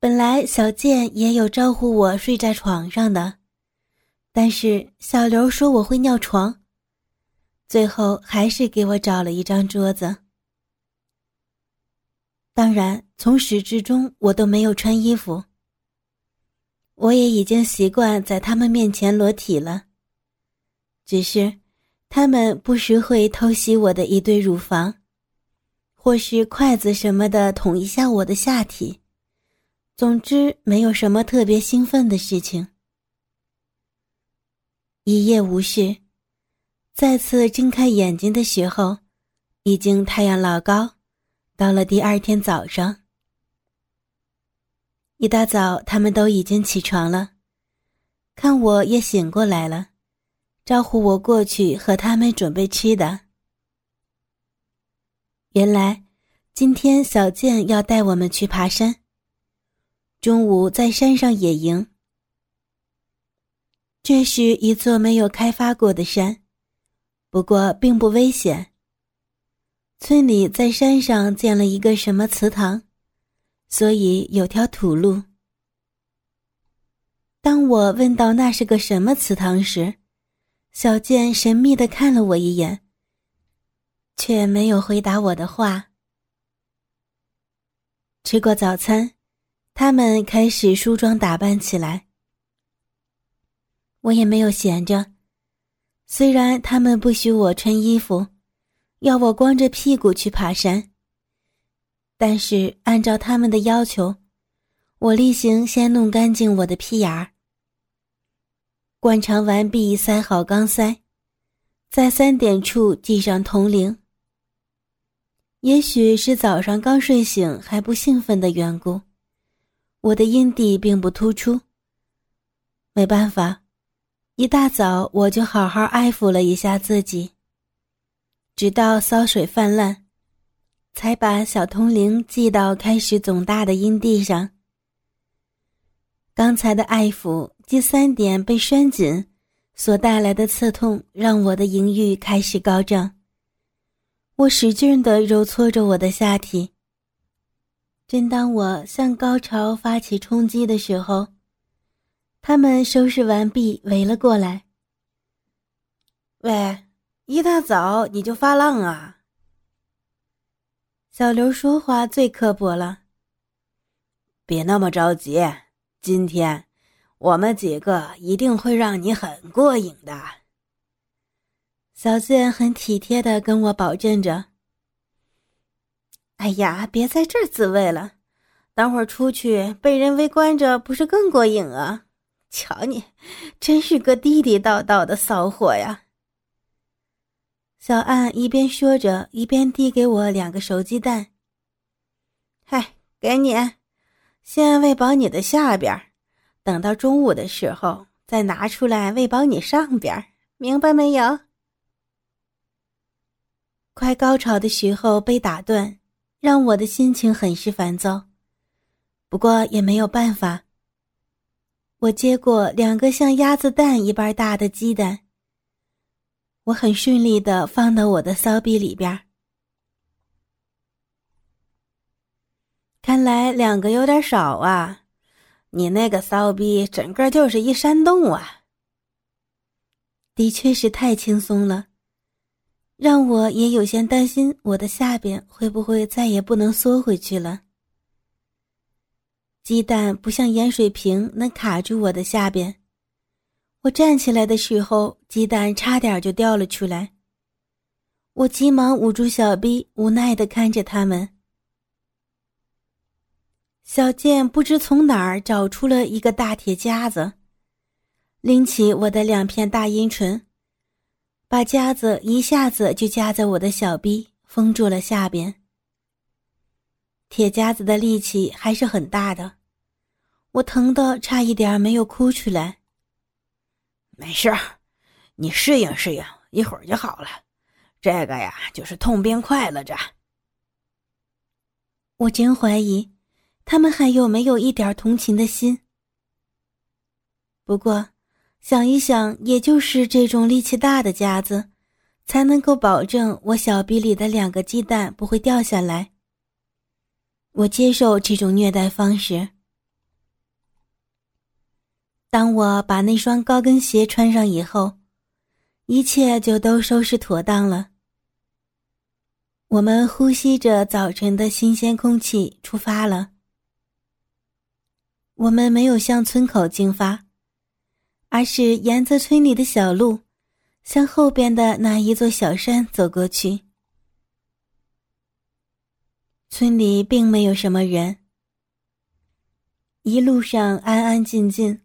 本来小健也有招呼我睡在床上的，但是小刘说我会尿床，最后还是给我找了一张桌子。当然，从始至终我都没有穿衣服。我也已经习惯在他们面前裸体了，只是他们不时会偷袭我的一对乳房，或是筷子什么的捅一下我的下体。总之，没有什么特别兴奋的事情。一夜无事，再次睁开眼睛的时候，已经太阳老高。到了第二天早上，一大早，他们都已经起床了，看我也醒过来了，招呼我过去和他们准备吃的。原来，今天小健要带我们去爬山。中午在山上野营，这是一座没有开发过的山，不过并不危险。村里在山上建了一个什么祠堂，所以有条土路。当我问到那是个什么祠堂时，小健神秘的看了我一眼，却没有回答我的话。吃过早餐。他们开始梳妆打扮起来，我也没有闲着。虽然他们不许我穿衣服，要我光着屁股去爬山，但是按照他们的要求，我例行先弄干净我的屁眼儿，灌肠完毕，塞好钢塞，在三点处系上铜铃。也许是早上刚睡醒还不兴奋的缘故。我的阴蒂并不突出，没办法，一大早我就好好爱抚了一下自己，直到骚水泛滥，才把小铜铃系到开始肿大的阴蒂上。刚才的爱抚第三点被拴紧所带来的刺痛，让我的淫欲开始高涨。我使劲地揉搓着我的下体。正当我向高潮发起冲击的时候，他们收拾完毕，围了过来。喂，一大早你就发浪啊？小刘说话最刻薄了。别那么着急，今天我们几个一定会让你很过瘾的。小健很体贴的跟我保证着。哎呀，别在这儿自慰了，等会儿出去被人围观着，不是更过瘾啊？瞧你，真是个地地道道的骚货呀！小安一边说着，一边递给我两个熟鸡蛋。嗨，给你，先喂饱你的下边，等到中午的时候再拿出来喂饱你上边，明白没有？快高潮的时候被打断。让我的心情很是烦躁，不过也没有办法。我接过两个像鸭子蛋一般大的鸡蛋，我很顺利的放到我的骚逼里边。看来两个有点少啊，你那个骚逼整个就是一山洞啊！的确是太轻松了。让我也有些担心，我的下边会不会再也不能缩回去了。鸡蛋不像盐水瓶能卡住我的下边，我站起来的时候，鸡蛋差点就掉了出来。我急忙捂住小臂，无奈的看着他们。小健不知从哪儿找出了一个大铁夹子，拎起我的两片大阴唇。把夹子一下子就夹在我的小臂，封住了下边。铁夹子的力气还是很大的，我疼得差一点没有哭出来。没事你适应适应，一会儿就好了。这个呀，就是痛并快乐着。我真怀疑，他们还有没有一点同情的心。不过。想一想，也就是这种力气大的夹子，才能够保证我小臂里的两个鸡蛋不会掉下来。我接受这种虐待方式。当我把那双高跟鞋穿上以后，一切就都收拾妥当了。我们呼吸着早晨的新鲜空气，出发了。我们没有向村口进发，而是沿着村里的小路，向后边的那一座小山走过去。村里并没有什么人，一路上安安静静，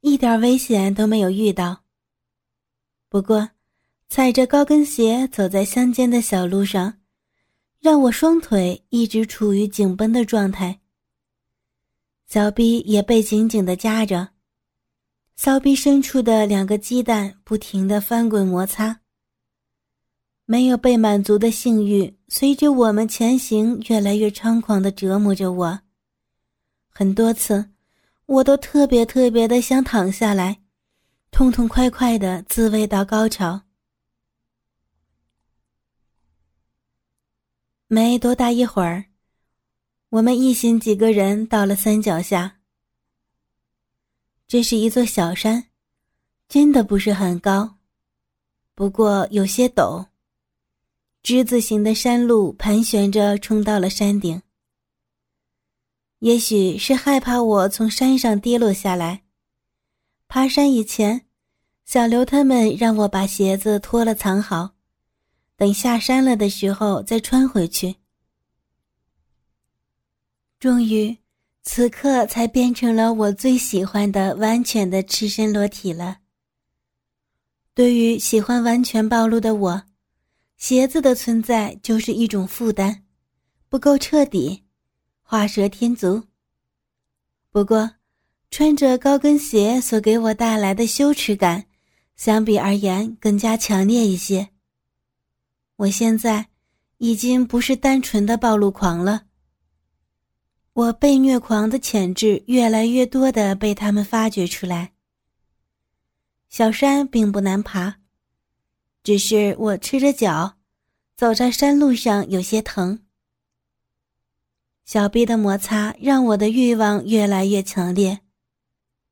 一点危险都没有遇到。不过，踩着高跟鞋走在乡间的小路上，让我双腿一直处于紧绷的状态。小臂也被紧紧的夹着，骚逼深处的两个鸡蛋不停的翻滚摩擦。没有被满足的性欲，随着我们前行越来越猖狂的折磨着我。很多次，我都特别特别的想躺下来，痛痛快快的自慰到高潮。没多大一会儿。我们一行几个人到了山脚下。这是一座小山，真的不是很高，不过有些陡。之字形的山路盘旋着冲到了山顶。也许是害怕我从山上跌落下来，爬山以前，小刘他们让我把鞋子脱了藏好，等下山了的时候再穿回去。终于，此刻才变成了我最喜欢的完全的赤身裸体了。对于喜欢完全暴露的我，鞋子的存在就是一种负担，不够彻底，画蛇添足。不过，穿着高跟鞋所给我带来的羞耻感，相比而言更加强烈一些。我现在已经不是单纯的暴露狂了。我被虐狂的潜质越来越多的被他们发掘出来。小山并不难爬，只是我赤着脚，走在山路上有些疼。小臂的摩擦让我的欲望越来越强烈，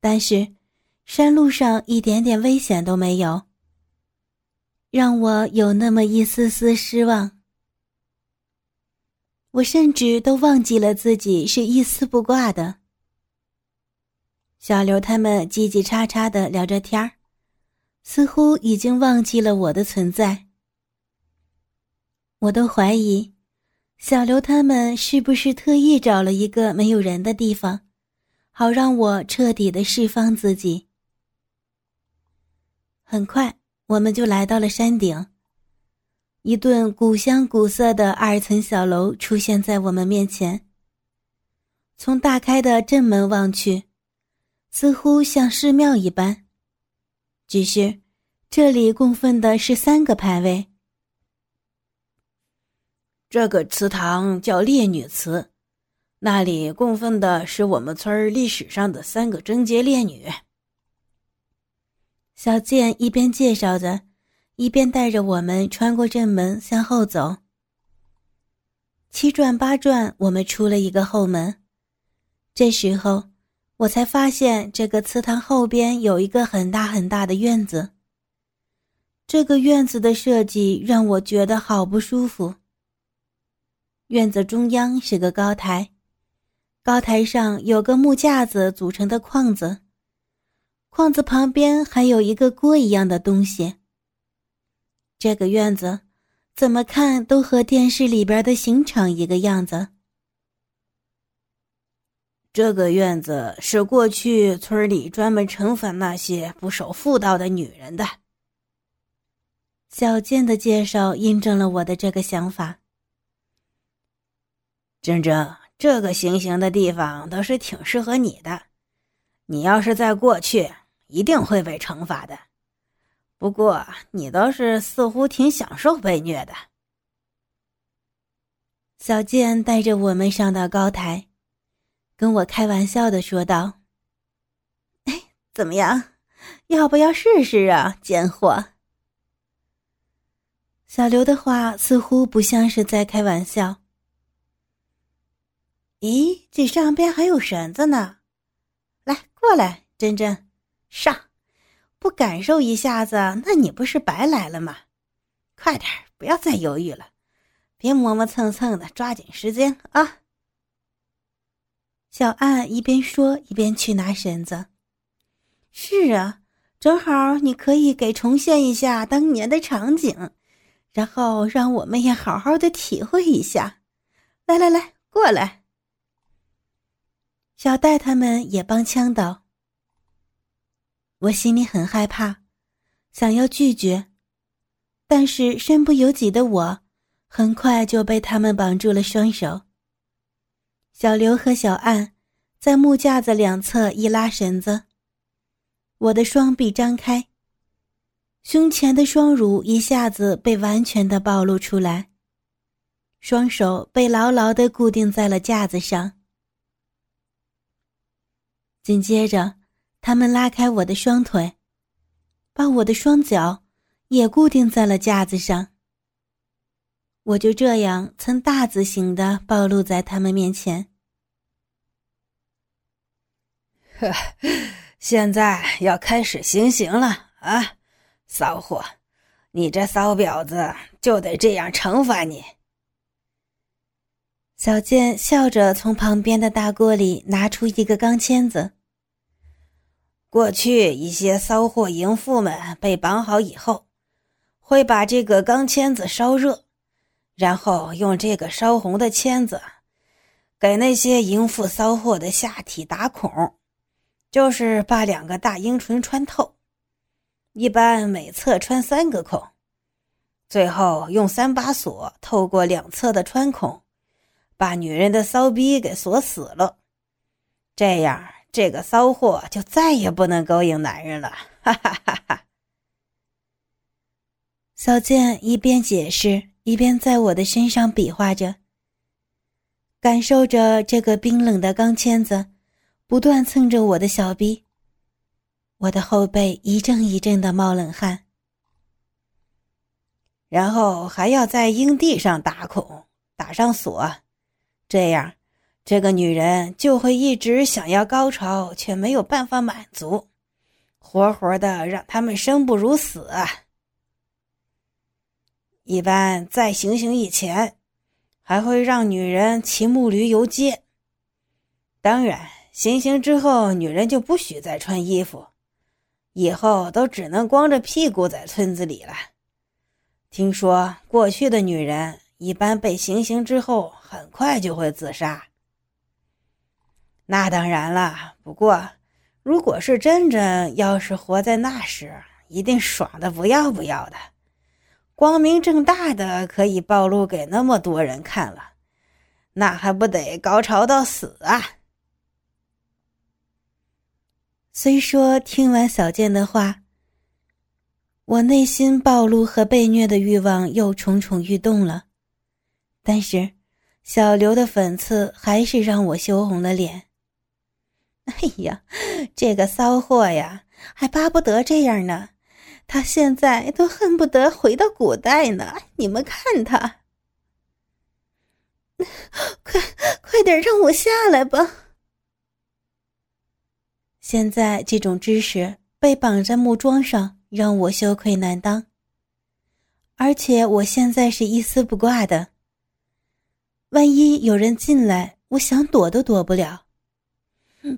但是山路上一点点危险都没有，让我有那么一丝丝失望。我甚至都忘记了自己是一丝不挂的。小刘他们叽叽喳喳的聊着天儿，似乎已经忘记了我的存在。我都怀疑，小刘他们是不是特意找了一个没有人的地方，好让我彻底的释放自己。很快，我们就来到了山顶。一栋古香古色的二层小楼出现在我们面前。从大开的正门望去，似乎像寺庙一般。只是，这里供奉的是三个牌位。这个祠堂叫烈女祠，那里供奉的是我们村历史上的三个贞洁烈女。小健一边介绍着。一边带着我们穿过正门向后走，七转八转，我们出了一个后门。这时候，我才发现这个祠堂后边有一个很大很大的院子。这个院子的设计让我觉得好不舒服。院子中央是个高台，高台上有个木架子组成的框子，框子旁边还有一个锅一样的东西。这个院子，怎么看都和电视里边的刑场一个样子。这个院子是过去村里专门惩罚那些不守妇道的女人的。小健的介绍印证了我的这个想法。真真这个行刑的地方倒是挺适合你的，你要是在过去，一定会被惩罚的。不过，你倒是似乎挺享受被虐的。小健带着我们上到高台，跟我开玩笑的说道：“哎，怎么样？要不要试试啊，贱货？”小刘的话似乎不像是在开玩笑。咦，这上边还有绳子呢！来，过来，珍珍，上，不感受一下子，那你不是白来了吗？快点，不要再犹豫了，别磨磨蹭蹭的，抓紧时间啊！小安一边说一边去拿绳子。是啊，正好你可以给重现一下当年的场景，然后让我们也好好的体会一下。来来来，过来。小戴他们也帮腔道。我心里很害怕，想要拒绝，但是身不由己的我，很快就被他们绑住了双手。小刘和小岸在木架子两侧一拉绳子，我的双臂张开，胸前的双乳一下子被完全的暴露出来，双手被牢牢的固定在了架子上。紧接着，他们拉开我的双腿，把我的双脚也固定在了架子上。我就这样呈大字形的暴露在他们面前。呵，现在要开始行刑了啊，骚货！你这骚婊子，就得这样惩罚你。小健笑着从旁边的大锅里拿出一个钢签子。过去一些骚货淫妇们被绑好以后，会把这个钢签子烧热，然后用这个烧红的签子给那些淫妇骚货的下体打孔，就是把两个大阴唇穿透，一般每侧穿三个孔，最后用三把锁透过两侧的穿孔。把女人的骚逼给锁死了，这样这个骚货就再也不能勾引男人了。哈哈哈哈！小贱一边解释，一边在我的身上比划着，感受着这个冰冷的钢签子不断蹭着我的小臂，我的后背一阵一阵的冒冷汗。然后还要在阴蒂上打孔，打上锁。这样，这个女人就会一直想要高潮，却没有办法满足，活活的让他们生不如死！一般在行刑以前，还会让女人骑木驴游街。当然，行刑之后，女人就不许再穿衣服，以后都只能光着屁股在村子里了。听说过去的女人。一般被行刑之后，很快就会自杀。那当然了，不过，如果是真真要是活在那时，一定爽的不要不要的，光明正大的可以暴露给那么多人看了，那还不得高潮到死啊！虽说听完小健的话，我内心暴露和被虐的欲望又蠢蠢欲动了。但是，小刘的粉刺还是让我羞红了脸。哎呀，这个骚货呀，还巴不得这样呢！他现在都恨不得回到古代呢。你们看他，快快点让我下来吧！现在这种姿势被绑在木桩上，让我羞愧难当。而且我现在是一丝不挂的。万一有人进来，我想躲都躲不了。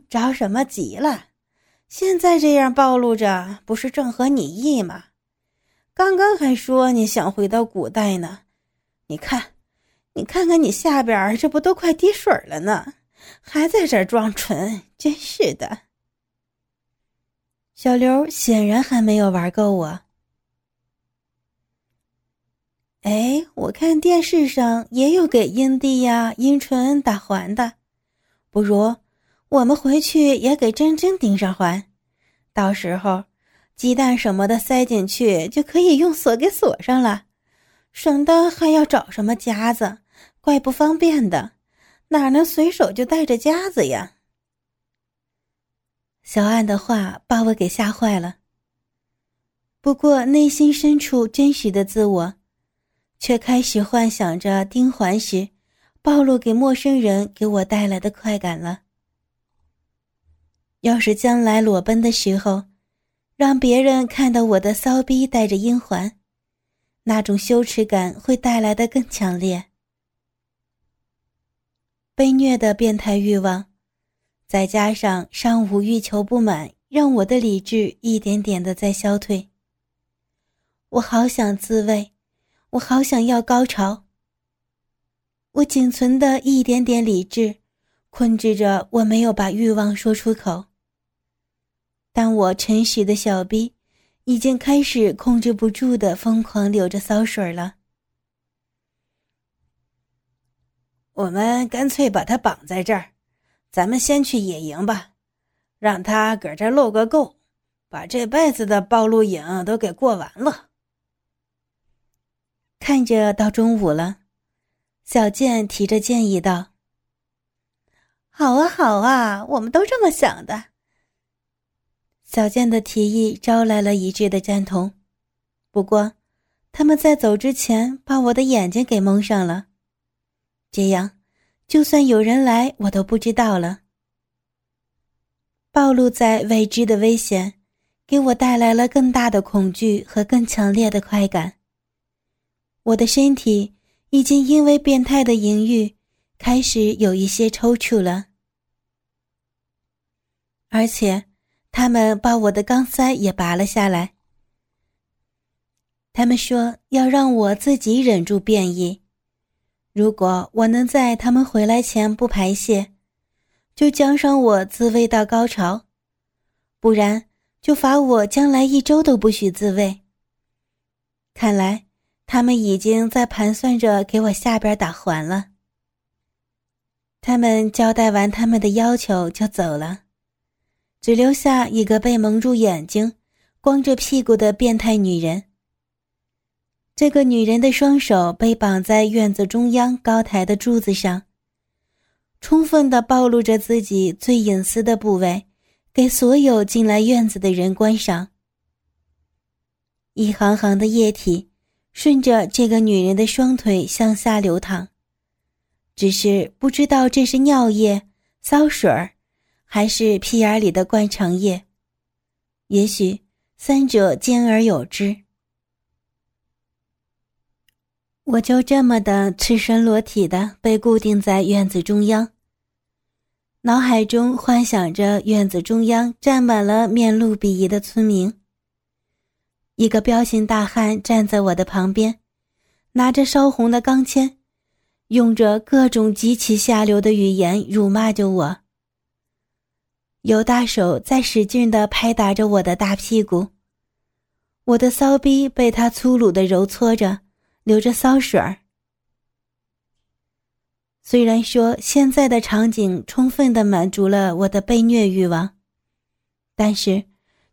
着什么急了？现在这样暴露着，不是正合你意吗？刚刚还说你想回到古代呢。你看，你看看你下边，这不都快滴水了呢？还在这装纯，真是的。小刘显然还没有玩够我。哎，我看电视上也有给阴蒂呀、阴唇打环的，不如我们回去也给真真钉上环，到时候鸡蛋什么的塞进去就可以用锁给锁上了，省得还要找什么夹子，怪不方便的，哪能随手就带着夹子呀？小安的话把我给吓坏了，不过内心深处真实的自我。却开始幻想着丁环时暴露给陌生人给我带来的快感了。要是将来裸奔的时候，让别人看到我的骚逼带着阴环，那种羞耻感会带来的更强烈。被虐的变态欲望，再加上上午欲求不满，让我的理智一点点的在消退。我好想自慰，我好想要高潮。我仅存的一点点理智，控制着我没有把欲望说出口。但我诚实的小逼，已经开始控制不住的疯狂流着骚水了。我们干脆把他绑在这儿，咱们先去野营吧，让他搁这露个够，把这辈子的暴露瘾都给过完了。看着到中午了，小健提着建议道：“好啊，好啊，我们都这么想的。”小健的提议招来了一致的赞同，不过，他们在走之前把我的眼睛给蒙上了，这样，就算有人来，我都不知道了。暴露在未知的危险，给我带来了更大的恐惧和更强烈的快感。我的身体已经因为变态的淫欲，开始有一些抽搐了，而且。他们把我的钢塞也拔了下来。他们说要让我自己忍住变异，如果我能在他们回来前不排泄，就奖赏我自慰到高潮；不然就罚我将来一周都不许自慰。看来他们已经在盘算着给我下边打环了。他们交代完他们的要求就走了。只留下一个被蒙住眼睛、光着屁股的变态女人。这个女人的双手被绑在院子中央高台的柱子上，充分的暴露着自己最隐私的部位，给所有进来院子的人观赏。一行行的液体顺着这个女人的双腿向下流淌，只是不知道这是尿液、骚水儿。还是屁眼里的灌肠液，也许三者兼而有之。我就这么的赤身裸体的被固定在院子中央，脑海中幻想着院子中央站满了面露鄙夷的村民。一个彪形大汉站在我的旁边，拿着烧红的钢钎，用着各种极其下流的语言辱骂着我。有大手在使劲地拍打着我的大屁股，我的骚逼被他粗鲁地揉搓着，流着骚水儿。虽然说现在的场景充分地满足了我的被虐欲望，但是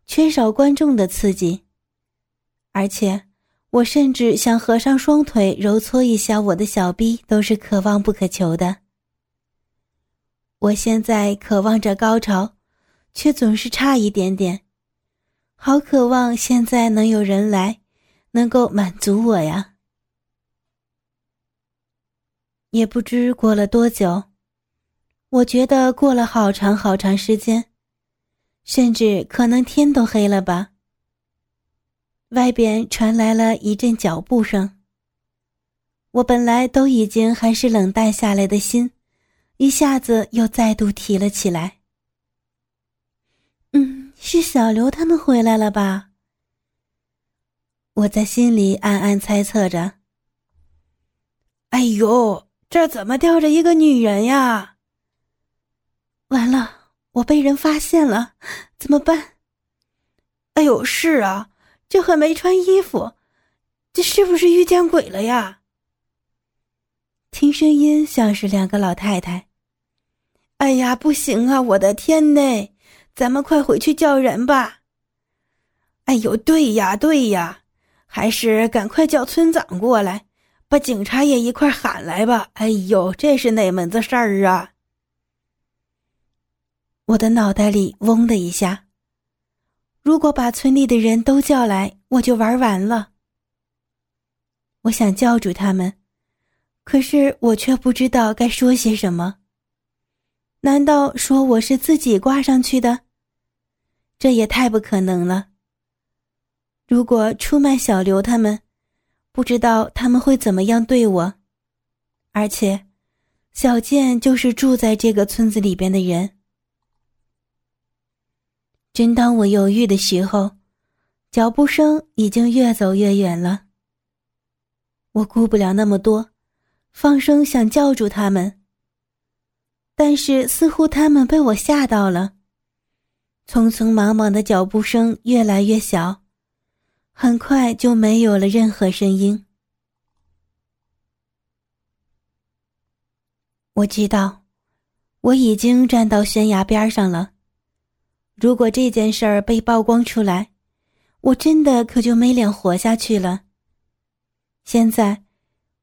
缺少观众的刺激，而且我甚至想合上双腿揉搓一下我的小逼，都是可望不可求的。我现在渴望着高潮。却总是差一点点，好渴望现在能有人来，能够满足我呀！也不知过了多久，我觉得过了好长好长时间，甚至可能天都黑了吧。外边传来了一阵脚步声，我本来都已经还是冷淡下来的心，一下子又再度提了起来。嗯，是小刘他们回来了吧？我在心里暗暗猜测着。哎呦，这怎么吊着一个女人呀？完了，我被人发现了，怎么办？哎呦，是啊，这还没穿衣服，这是不是遇见鬼了呀？听声音像是两个老太太。哎呀，不行啊，我的天呐！咱们快回去叫人吧！哎呦，对呀，对呀，还是赶快叫村长过来，把警察也一块喊来吧！哎呦，这是哪门子事儿啊？我的脑袋里嗡的一下，如果把村里的人都叫来，我就玩完了。我想叫住他们，可是我却不知道该说些什么。难道说我是自己挂上去的？这也太不可能了。如果出卖小刘他们，不知道他们会怎么样对我。而且，小健就是住在这个村子里边的人。正当我犹豫的时候，脚步声已经越走越远了。我顾不了那么多，放声想叫住他们，但是似乎他们被我吓到了。匆匆忙忙的脚步声越来越小，很快就没有了任何声音。我知道，我已经站到悬崖边上了。如果这件事儿被曝光出来，我真的可就没脸活下去了。现在，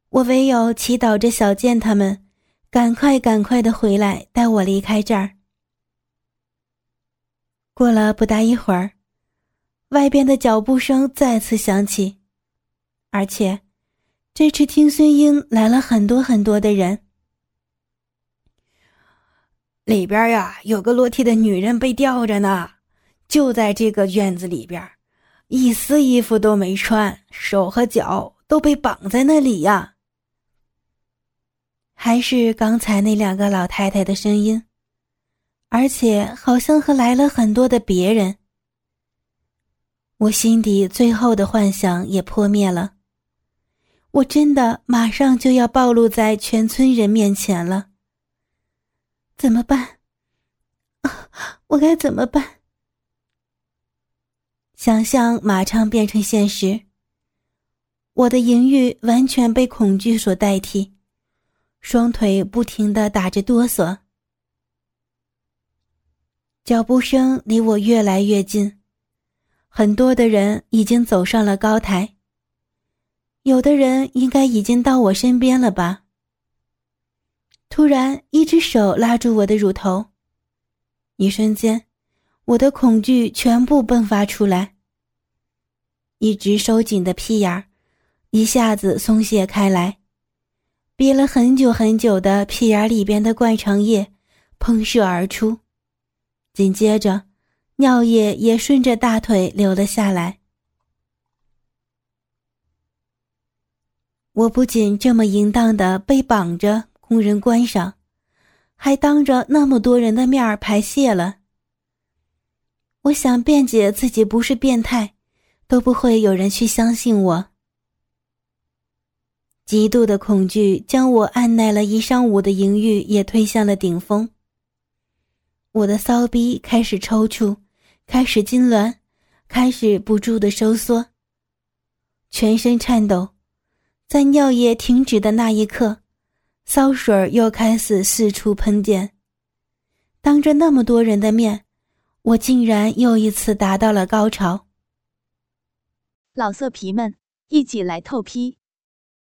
我唯有祈祷着小健他们，赶快赶快的回来，带我离开这儿。过了不大一会儿，外边的脚步声再次响起，而且，这次听孙英来了很多很多的人。里边呀，有个裸体的女人被吊着呢，就在这个院子里边，一丝衣服都没穿，手和脚都被绑在那里呀。还是刚才那两个老太太的声音，而且好像和来了很多的别人。我心底最后的幻想也破灭了，我真的马上就要暴露在全村人面前了。怎么办？啊，我该怎么办？想象马上变成现实，我的淫欲完全被恐惧所代替，双腿不停的打着哆嗦，脚步声离我越来越近，很多的人已经走上了高台，有的人应该已经到我身边了吧。突然，一只手拉住我的乳头，一瞬间，我的恐惧全部迸发出来。一直收紧的屁眼儿一下子松懈开来，憋了很久很久的屁眼里边的灌肠液喷射而出，紧接着，尿液也顺着大腿流了下来。我不仅这么淫荡的被绑着。供人观赏，还当着那么多人的面儿排泄了。我想辩解自己不是变态，都不会有人去相信我。极度的恐惧将我按耐了一上午的淫欲也推向了顶峰。我的骚逼开始抽搐，开始痉挛，开始不住的收缩，全身颤抖，在尿液停止的那一刻。骚水又开始四处喷溅，当着那么多人的面，我竟然又一次达到了高潮。老色皮们，一起来透批，